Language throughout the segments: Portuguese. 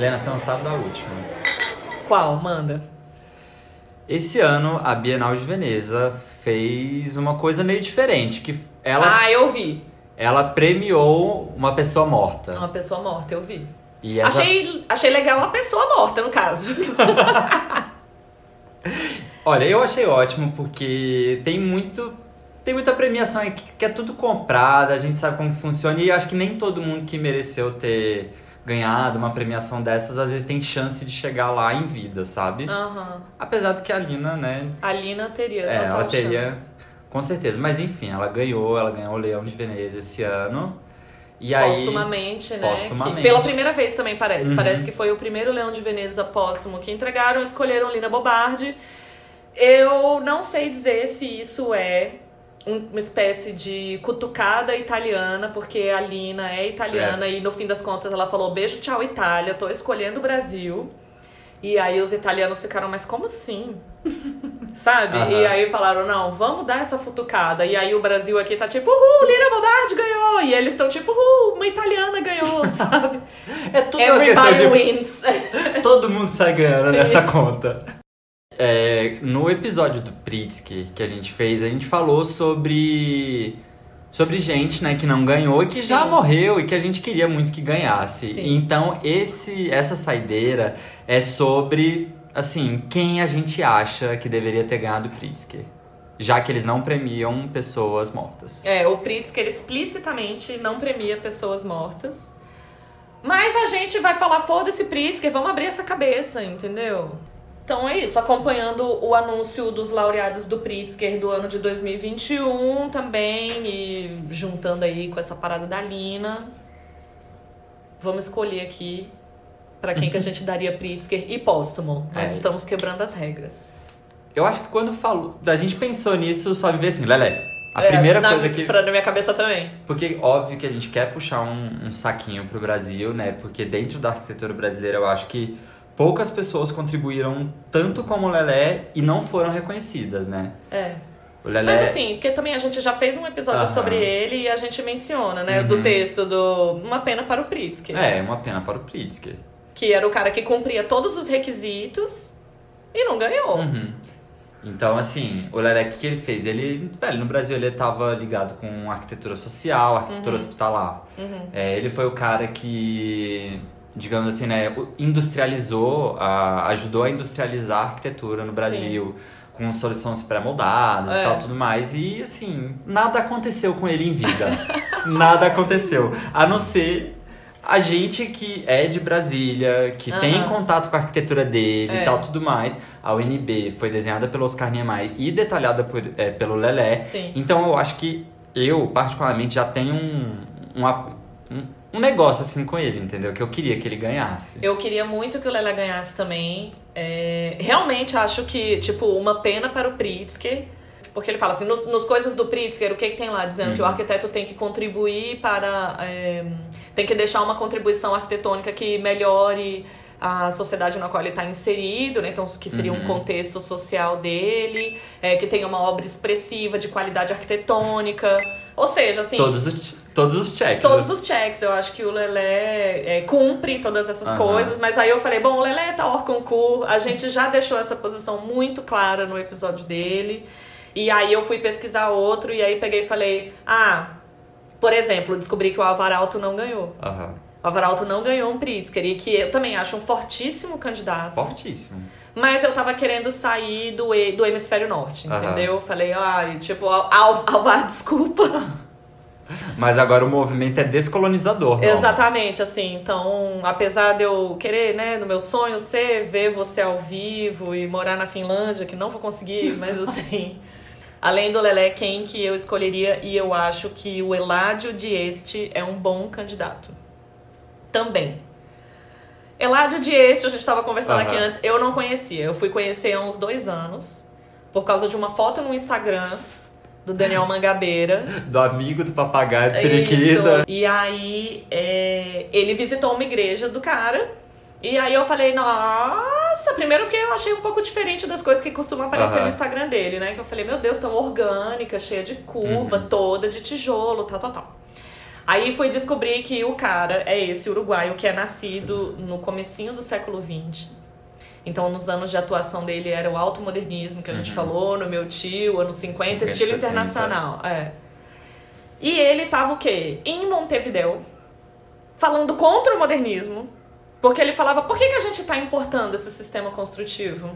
Helena, você não sabe da última. Qual? Manda. Esse ano, a Bienal de Veneza fez uma coisa meio diferente, que ela, Ah, eu vi. ela premiou uma pessoa morta. Uma pessoa morta, eu vi. E essa- Achei, achei legal a pessoa morta, no caso. Olha, eu achei ótimo porque tem muito tem muita premiação que, que é tudo comprada, a gente sabe como funciona e acho que nem todo mundo que mereceu ter ganhado uma premiação dessas às vezes tem chance de chegar lá em vida, sabe? Aham. Apesar do que a Lina, né, A Lina teria É, ela teria- chance. com certeza, mas enfim, ela ganhou, ela ganhou o Leão de Veneza esse ano. E aí Póstumamente, né? Póstumamente. Que pela primeira vez também parece. Uhum. Parece que foi o primeiro Leão de Veneza póstumo que entregaram, escolheram Lina Bobardi. Eu não sei dizer se isso é uma espécie de cutucada italiana, porque a Lina é italiana e no fim das contas ela falou: beijo, tchau, Itália, tô escolhendo o Brasil. E aí os italianos ficaram, mas como assim? Sabe? Aham. E aí falaram, não, vamos dar essa futucada. E aí o Brasil aqui tá tipo, uhul, Lina Bobardi ganhou! E eles estão tipo, uhul, uma italiana ganhou, sabe? é tudo Everybody de wins. Todo mundo sai ganhando nessa conta. É, no episódio do Pritzker que a gente fez, a gente falou sobre sobre gente, né, que não ganhou e que já Sim. morreu e que a gente queria muito que ganhasse. Sim. Então, esse essa saideira é sobre assim, quem a gente acha que deveria ter ganhado o Pritzker, já que eles não premiam pessoas mortas. É, o Pritzker explicitamente não premia pessoas mortas. Mas a gente vai falar, foda-se Pritzker, vamos abrir essa cabeça, entendeu? Então é isso, acompanhando o anúncio dos laureados do Pritzker do ano de 2021 também e juntando aí com essa parada da Lina. Vamos escolher aqui pra quem que a gente daria Pritzker e póstumo. Nós É. estamos quebrando as regras. Eu acho que quando falou, a gente pensou nisso, só viver assim, Lelé. A É, primeira na- coisa que Pra, na minha cabeça também. Porque óbvio que a gente quer puxar um, um saquinho pro Brasil, né? Porque dentro da arquitetura brasileira eu acho que poucas pessoas contribuíram tanto como o Lelé e não foram reconhecidas, né? É. O Lelé. Mas assim, porque também a gente já fez um episódio Aham. sobre ele e a gente menciona, né? Uhum. Do texto do Uma Pena para o Pritzker. É, uma pena para o Pritzker. Que era o cara que cumpria todos os requisitos e não ganhou. Uhum. Então, assim, o Lelé, o que que ele fez? Ele, velho, no Brasil ele tava ligado com arquitetura social, arquitetura hospitalar. Uhum. É, ele foi o cara que, digamos assim, né, industrializou, a- ajudou a industrializar a arquitetura no Brasil. Com soluções pré-moldadas É. e tal, tudo mais. E, assim, nada aconteceu com ele em vida. nada aconteceu. A não ser a gente que é de Brasília, que tem contato com a arquitetura dele É. e tal, tudo mais. A UNB foi desenhada pelo Oscar Niemeyer e detalhada por, é, pelo Lelé. Sim. Então eu acho que eu, particularmente, já tenho um, um, um, um negócio assim com ele, entendeu? Que eu queria que ele ganhasse. Eu queria muito que o Lelé ganhasse também. É, realmente acho que, tipo, uma pena para o Pritzker. Porque ele fala assim, no- nos coisas do Pritzker, o que, que tem lá? Dizendo Uhum. que o arquiteto tem que contribuir para... é, tem que deixar uma contribuição arquitetônica que melhore a sociedade na qual ele está inserido, né? Então, que seria um Uhum. contexto social dele, é, que tenha uma obra expressiva de qualidade arquitetônica. Ou seja, assim... Todos, os, todos os checks. Todos os checks, eu acho que o Lelé é, cumpre todas essas coisas, mas aí eu falei, bom, o Lelé tá hors concurso, a gente já deixou essa posição muito clara no episódio dele, e aí eu fui pesquisar outro, e aí peguei e falei, ah, por exemplo, descobri que o Alvaralto não ganhou. Aham. O Alvaralto não ganhou um Pritzker, e que eu também acho um fortíssimo candidato. Fortíssimo. Mas eu tava querendo sair do, do hemisfério norte, entendeu? Falei, ah, tipo, Al Alvar, desculpa. Mas agora o movimento é descolonizador. não? Exatamente, assim, então, apesar de eu querer, né, no meu sonho ser ver você ao vivo e morar na Finlândia, que não vou conseguir, mas assim, além do Lelé, quem que eu escolheria e eu acho que o Eládio Dieste é um bom candidato. Também. Eládio Dieste, a gente tava conversando Aham. aqui antes, eu não conhecia, eu fui conhecer há uns dois anos, por causa de uma foto no Instagram do Daniel Mangabeira. Do amigo do papagaio, do periquita. E aí, é, ele visitou uma igreja do cara. E aí eu falei, nossa, primeiro que eu achei um pouco diferente das coisas que costumam aparecer Aham. no Instagram dele, né? Que eu falei, meu Deus, tão orgânica, cheia de curva, Uhum. toda de tijolo, tal, tal, tal. Aí foi descobrir que o cara é esse uruguaio que é nascido no comecinho do século XX. Então, nos anos de atuação dele era o automodernismo que a gente Uhum. falou, no meu tio, anos 50, 50, estilo 60. internacional. É. E ele tava o quê? Em Montevideo, falando contra o modernismo. Porque ele falava, por que, que a gente tá importando esse sistema construtivo?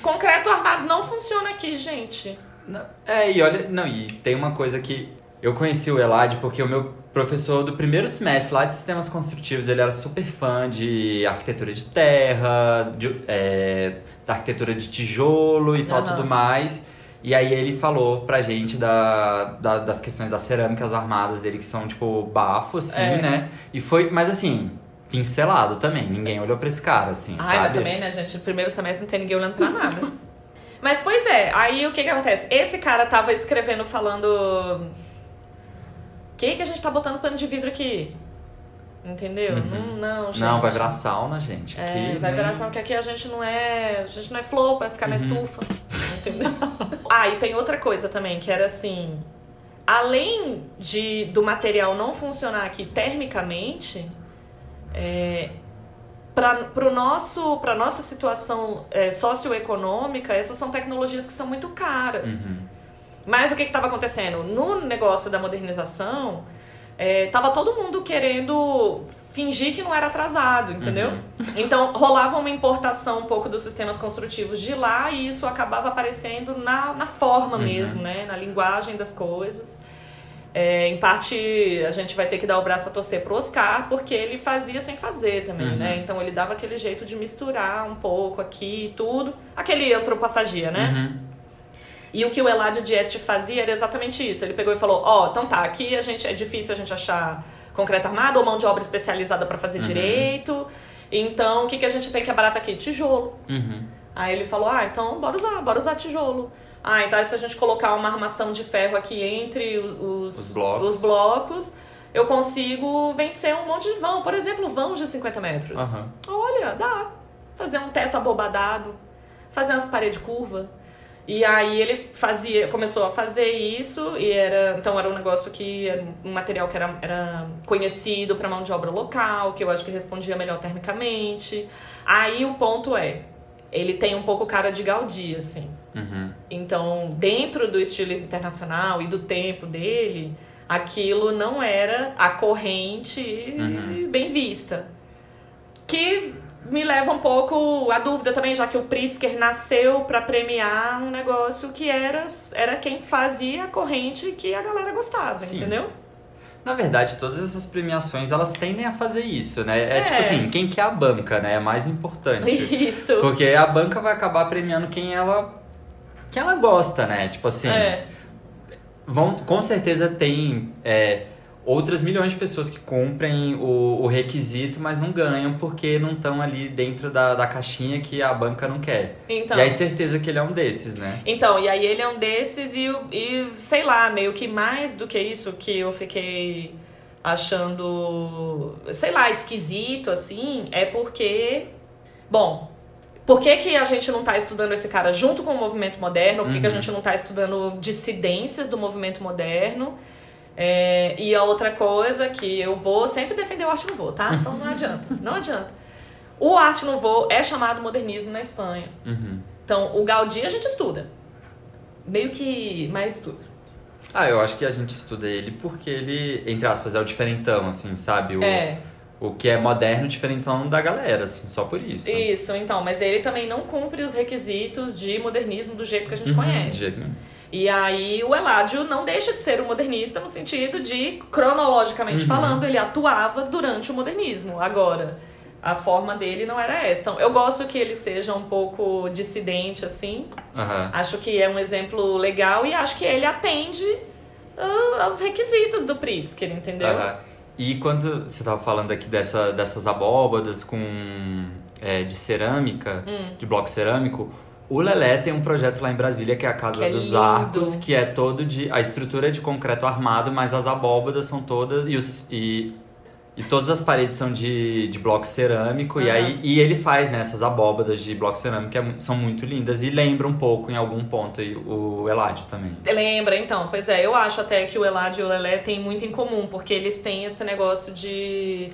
Concreto armado não funciona aqui, gente. Não, É, e olha, não, e tem uma coisa que eu conheci o Elad porque o meu professor do primeiro semestre lá de sistemas construtivos, ele era super fã de arquitetura de terra, de, é, da arquitetura de tijolo e tal, Aham. tudo mais. E aí ele falou pra gente da, da- das questões das cerâmicas armadas dele, que são tipo bafo, assim, É. né? E foi, mas assim, pincelado também, ninguém olhou pra esse cara, assim, Ai, mas sabe? também, né, gente? No primeiro semestre não tem ninguém olhando pra nada. mas, pois é, aí o que que acontece? Esse cara tava escrevendo, falando... Que que a gente tá botando pano de vidro aqui? Entendeu? Uhum. Não, não, gente. Não, vai virar sauna, gente. É, Aqui, vai né? virar sauna, porque aqui a gente não é... A gente não é flor pra ficar na Uhum. estufa. Entendeu? ah, e tem outra coisa também, que era assim... Além de, do material não funcionar aqui termicamente... É, para nosso para nossa situação é, socioeconômica essas são tecnologias que são muito caras Uhum. Mas o que estava acontecendo no negócio da modernização é, tava todo mundo querendo fingir que não era atrasado entendeu Uhum. então rolava uma importação um pouco dos sistemas construtivos de lá e isso acabava aparecendo na, na forma Uhum. mesmo né na linguagem das coisas é, em parte, a gente vai ter que dar o braço a torcer pro Oscar, porque ele fazia sem fazer também, Uhum. né? Então ele dava aquele jeito de misturar um pouco aqui e tudo. Aquele antropofagia, né? Uhum. E o que o Eladio Dieste fazia era exatamente isso. Ele pegou e falou: Ó, então tá, aqui a gente é difícil a gente achar concreto armado ou mão de obra especializada para fazer Uhum. direito. Então, o que, que a gente tem que é barato aqui? Tijolo. Uhum. Aí ele falou: ah, então bora usar, bora usar tijolo. Ah, então se a gente colocar uma armação de ferro aqui entre os, Os blocos. os blocos, eu consigo vencer um monte de vão. Por exemplo, vãos de 50 metros. Aham. Olha, dá. Fazer um teto abobadado, fazer umas paredes curvas. E aí ele fazia, começou a fazer isso e era, então era um negócio que era um material que era, era conhecido para mão de obra local, que eu acho que respondia melhor termicamente. Aí o ponto é, ele tem um pouco cara de Gaudí, assim. Uhum. Então, dentro do estilo internacional e do tempo dele, aquilo não era a corrente Uhum. bem vista. Que me leva um pouco à dúvida também, já que o Pritzker nasceu para premiar um negócio que era, era quem fazia a corrente que a galera gostava, Sim. entendeu? Na verdade, todas essas premiações, elas tendem a fazer isso, né? É, É. tipo assim, quem que é a banca, né? É mais importante. Isso. Porque a banca vai acabar premiando quem ela quem ela gosta, né? Tipo assim, É. vão, com certeza tem é, outras milhões de pessoas que cumprem o, o requisito, mas não ganham porque não estão ali dentro da, da caixinha que a banca não quer. Então. E aí certeza que ele é um desses, né? Então, e aí ele é um desses e, e sei lá, meio que mais do que isso que eu fiquei achando, sei lá, esquisito, assim, é porque. Bom, por que, que a gente não tá estudando esse cara junto com o movimento moderno? Por que, que a Uhum. gente não tá estudando dissidências do movimento moderno? É, e a outra coisa que eu vou sempre defender o arte nouveau, tá? Então não adianta, não adianta. O arte nouveau é chamado modernismo na Espanha. Uhum. Então, o Gaudí a gente estuda. Meio que mais estuda. Ah, eu acho que a gente estuda ele porque ele, entre aspas, é o diferentão, assim, sabe? O, É, o que é moderno diferentão da galera, assim, só por isso. isso, então. Mas ele também não cumpre os requisitos de modernismo do jeito que a gente Uhum, de conhece. jeito nenhum. E aí o Eládio não deixa de ser um modernista no sentido de, cronologicamente Uhum. falando, ele atuava durante o modernismo. Agora, a forma dele não era essa. Então, eu gosto que ele seja um pouco dissidente, assim. Aham. Acho que é um exemplo legal e acho que ele atende ah, aos requisitos do Pritzker, entendeu? Aham. E quando você tava falando aqui dessa, dessas abóbadas com é, de cerâmica, Hum. de bloco cerâmico, o Lelé tem um projeto lá em Brasília que é a Casa Que é dos lindo. Arcos, que é todo de. A estrutura é de concreto armado, mas as abóbadas são todas. E, os, e E todas as paredes são de, de bloco cerâmico. E, Aham. aí, e ele faz né, essas abóbadas de bloco cerâmico que é são muito lindas. E lembra um pouco, em algum ponto, o Eladio também. Lembra, então? Pois é, eu acho até que o Eladio e o Lelé têm muito em comum, porque eles têm esse negócio de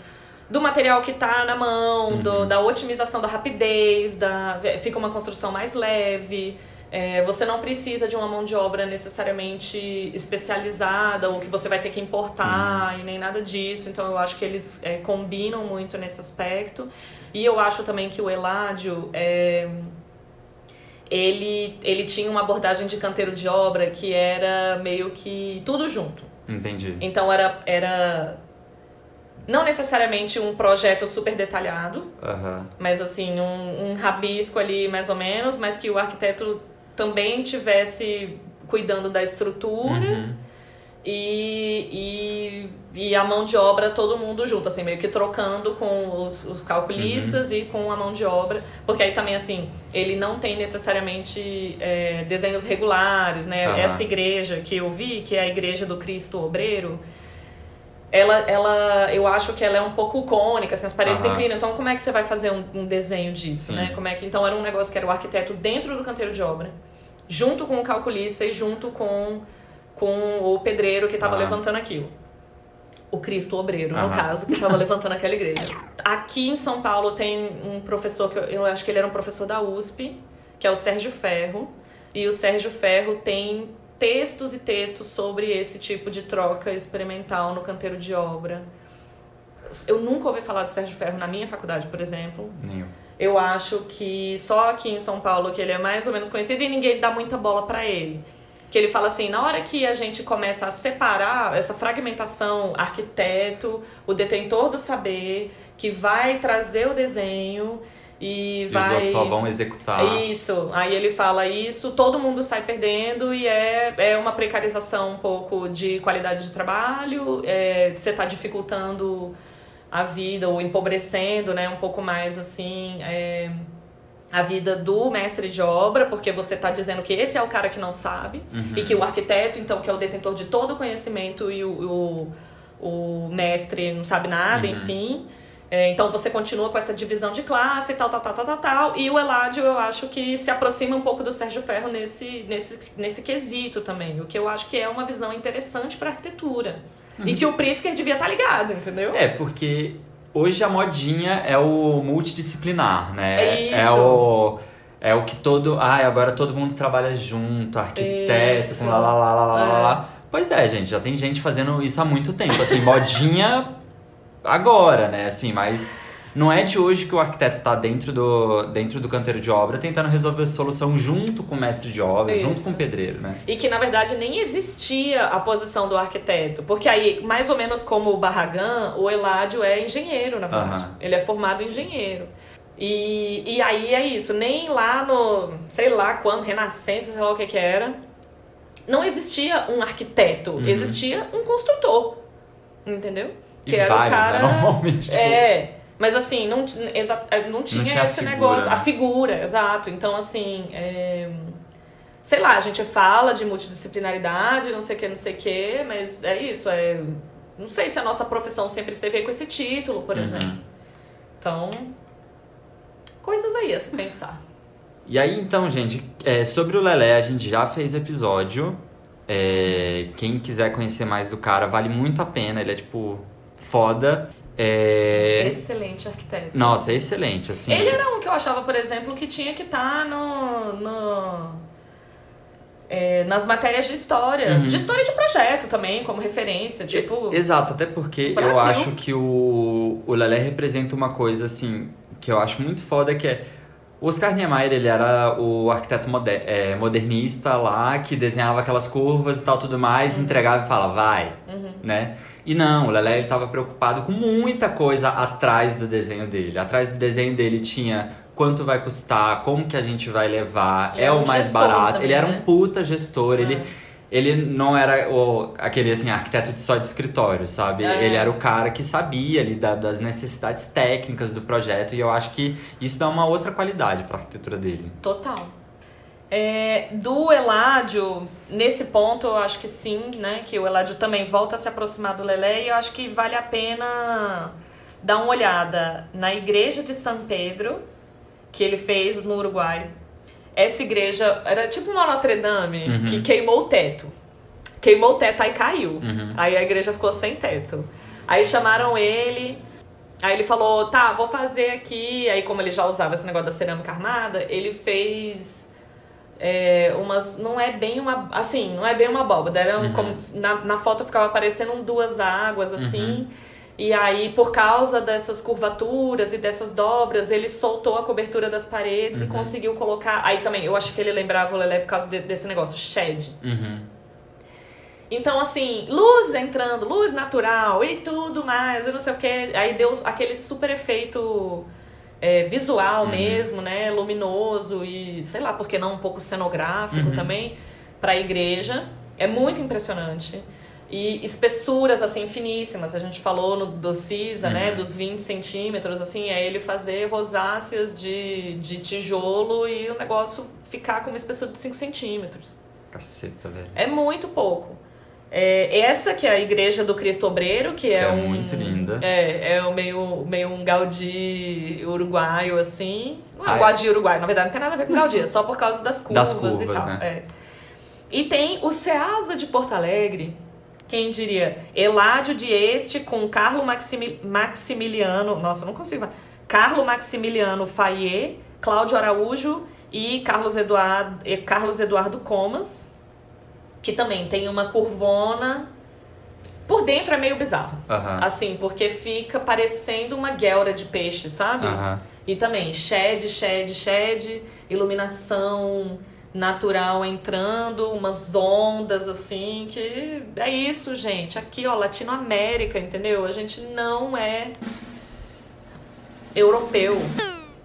do material que tá na mão, do- da otimização da rapidez, da fica uma construção mais leve. É, você não precisa de uma mão de obra necessariamente especializada ou que você vai ter que importar e nem nada disso. Então eu acho que eles é, combinam muito nesse aspecto. E eu acho também que o Eladio é, ele, ele tinha uma abordagem de canteiro de obra que era meio que tudo junto. Entendi. Então era, era não necessariamente um projeto super detalhado, Aham. mas assim, um, um rabisco ali mais ou menos, mas que o arquiteto também tivesse cuidando da estrutura Uhum. e, e, e a mão de obra todo mundo junto, assim, meio que trocando com os, os calculistas e com a mão de obra, porque aí também, assim, ele não tem necessariamente é, desenhos regulares, né? Aham. Essa igreja que eu vi, que é a igreja do Cristo Obreiro, ela, ela, eu acho que ela é um pouco cônica, assim, as paredes Aham. inclinam. Então, como é que você vai fazer um, um desenho disso, Sim. né? Como é que, então, era um negócio que era o arquiteto dentro do canteiro de obra, junto com o calculista e junto com, com o pedreiro que estava Aham. levantando aquilo. O Cristo Obreiro, no caso, que estava levantando aquela igreja. Aqui em São Paulo tem um professor, que eu, eu acho que ele era um professor da USP, que é o Sérgio Ferro. E o Sérgio Ferro tem textos e textos sobre esse tipo de troca experimental no canteiro de obra. Eu nunca ouvi falar do Sérgio Ferro na minha faculdade, por exemplo. Nenhum. Eu acho que só aqui em São Paulo que ele é mais ou menos conhecido e ninguém dá muita bola pra ele. Que ele fala assim, na hora que a gente começa a separar essa fragmentação, arquiteto, o detentor do saber, que vai trazer o desenho e E vai eles só vão executar. isso, aí ele fala isso, todo mundo sai perdendo e é, é uma precarização um pouco de qualidade de trabalho, é, você tá dificultando a vida ou empobrecendo, né, um pouco mais assim, é, a vida do mestre de obra, porque você tá dizendo que esse é o cara que não sabe Uhum. e que o arquiteto, então, que é o detentor de todo o conhecimento e o, o, o mestre não sabe nada, Uhum. enfim. É, então você continua com essa divisão de classe, tal, tal, tal, tal, tal, tal. E o Eladio, eu acho que se aproxima um pouco do Sérgio Ferro nesse, nesse, nesse quesito também. O que eu acho que é uma visão interessante pra arquitetura. E que o Pritzker devia estar ligado, entendeu? É, porque hoje a modinha é o multidisciplinar, né? É isso. É o, é o que todo. Ai, agora todo mundo trabalha junto, arquiteto, Isso. com lá lá lá lá lá, É. lá. Pois é, gente, já tem gente fazendo isso há muito tempo. Assim, modinha agora, né? Assim, mas. Não é de hoje que o arquiteto tá dentro do, dentro do canteiro de obra tentando resolver a solução junto com o mestre de obra, junto Isso. com o pedreiro, né? E que, na verdade, nem existia a posição do arquiteto. Porque aí, mais ou menos como o Barragan, o Eládio é engenheiro, na verdade. Aham. Ele é formado engenheiro. E, e aí é isso. Nem lá no, sei lá quando, Renascença, sei lá o que que era, não existia um arquiteto. Uhum. Existia um construtor. Entendeu? E vários, né? Normalmente, tipo- É. Mas assim, não, exa- não tinha, tinha a esse figura, negócio. né? A figura, exato. Então, assim. é, Sei lá, a gente fala de multidisciplinaridade, não sei o que, não sei o que, mas é isso. É... Não sei se a nossa profissão sempre esteve aí com esse título, por Uhum. exemplo. Então. Coisas aí a se pensar. E aí, então, gente, é, sobre o Lelé, a gente já fez episódio. É, quem quiser conhecer mais do cara, vale muito a pena. Ele é, tipo, foda. É... Excelente arquiteto. Nossa, é excelente, assim. Ele era um que eu achava, por exemplo, que tinha que estar no. no é, nas matérias de história. Uhum. De história de projeto também, como referência. Tipo. Exato, até porque eu acho que o, o Lelé representa uma coisa, assim, que eu acho muito foda, que é... O Oscar Niemeyer, ele era o arquiteto moder- é, modernista lá, que desenhava aquelas curvas e tal, tudo mais, entregava e falava, vai, Uhum. né? E não, o Lelé, ele tava preocupado com muita coisa atrás do desenho dele. Atrás do desenho dele tinha quanto vai custar, como que a gente vai levar, Ele é o mais barato. também, ele era né? um puta gestor, ele... É. Ele não era o, aquele assim, arquiteto de só de escritório, sabe? É. Ele era o cara que sabia ali da- das necessidades técnicas do projeto e eu acho que isso dá uma outra qualidade para a arquitetura dele. Total. É, do Eládio, nesse ponto eu acho que sim, né? Que o Eládio também volta a se aproximar do Lelé e eu acho que vale a pena dar uma olhada na igreja de São Pedro, que ele fez no Uruguai. Essa igreja era tipo uma Notre Dame Uhum. que queimou o teto. Queimou o teto, aí caiu. Uhum. Aí a igreja ficou sem teto. Aí chamaram ele, aí ele falou, tá, vou fazer aqui. Aí como ele já usava esse negócio da cerâmica armada, ele fez é, umas. Não é bem uma. Assim, não é bem uma abóbada. Era um- Uhum. como, na, na foto ficava aparecendo duas águas, assim. Uhum. E aí, por causa dessas curvaturas e dessas dobras, ele soltou a cobertura das paredes e Uhum. conseguiu colocar. Aí também, eu acho que ele lembrava o Lelé por causa de- desse negócio, shed. Uhum. Então, assim, luz entrando, luz natural e tudo mais, eu não sei o que. Aí deu aquele super efeito é, visual Uhum. mesmo, né? Luminoso e, sei lá, por que não um pouco cenográfico Uhum. também, pra igreja. É muito impressionante. E espessuras, assim, finíssimas. A gente falou no, do CISA, né? Uhum. Dos 20 centímetros, assim. É ele fazer rosáceas de, de tijolo e o negócio ficar com uma espessura de 5 centímetros. Caceta, velho. É muito pouco. É, essa que é a igreja do Cristo Obreiro, que, é, é um muito linda. É, é meio, meio um Gaudí uruguaio, assim. Não é um é? Gaudí uruguaio, na verdade não tem nada a ver com Gaudí, é só por causa das curvas, Das curvas, e tal. né? é. E tem o Ceasa de Porto Alegre, quem diria? Eládio de Este com Carlo Maximi- Maximiliano. Nossa, eu não consigo. Carlo Maximiliano Fayet, Cláudio Araújo e Carlos Eduardo, e Carlos Eduardo Comas, que também tem uma curvona. Por dentro é meio bizarro. Aham. Assim, porque fica parecendo uma guelra de peixe, sabe? Aham. E também shed, shed, shed, iluminação natural entrando, umas ondas assim, que é isso, gente. Aqui, ó, Latinoamérica, entendeu? A gente não é europeu.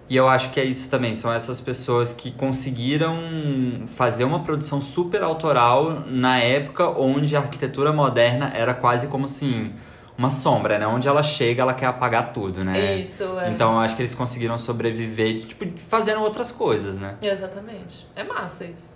E eu acho que é isso também, são essas pessoas que conseguiram fazer uma produção super autoral na época onde a arquitetura moderna era quase como assim, uma sombra, né? Onde ela chega, ela quer apagar tudo, né? Isso, é. Então eu acho que eles conseguiram sobreviver, tipo, fazendo outras coisas, né? Exatamente. É massa isso.